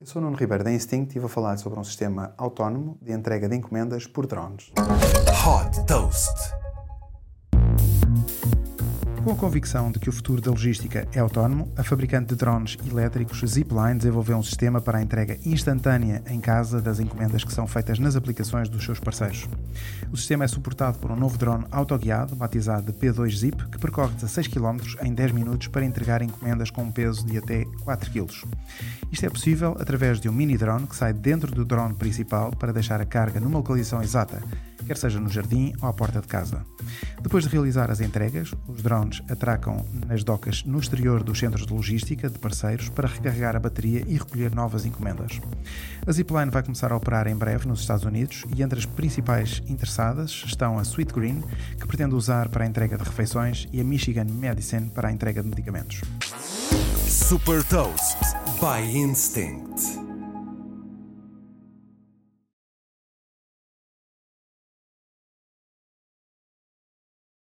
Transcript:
Eu sou Nuno Ribeiro da Instinct e a falar sobre um sistema autónomo de entrega de encomendas por drones. Hot Toast. Com a convicção de que o futuro da logística é autónomo, a fabricante de drones elétricos Zipline desenvolveu um sistema para a entrega instantânea em casa das encomendas que são feitas nas aplicações dos seus parceiros. O sistema é suportado por um novo drone autoguiado, batizado de P2 Zip, que percorre 16 km em 10 minutos para entregar encomendas com um peso de até 4 kg. Isto é possível através de um mini drone que sai dentro do drone principal para deixar a carga numa localização exata, quer seja no jardim ou à porta de casa. Depois de realizar as entregas, os drones atracam nas docas no exterior dos centros de logística de parceiros para recarregar a bateria e recolher novas encomendas. A Zipline vai começar a operar em breve nos Estados Unidos e entre as principais interessadas estão a Sweet Green, que pretende usar para a entrega de refeições, e a Michigan Medicine para a entrega de medicamentos. Super Toast by Instinct.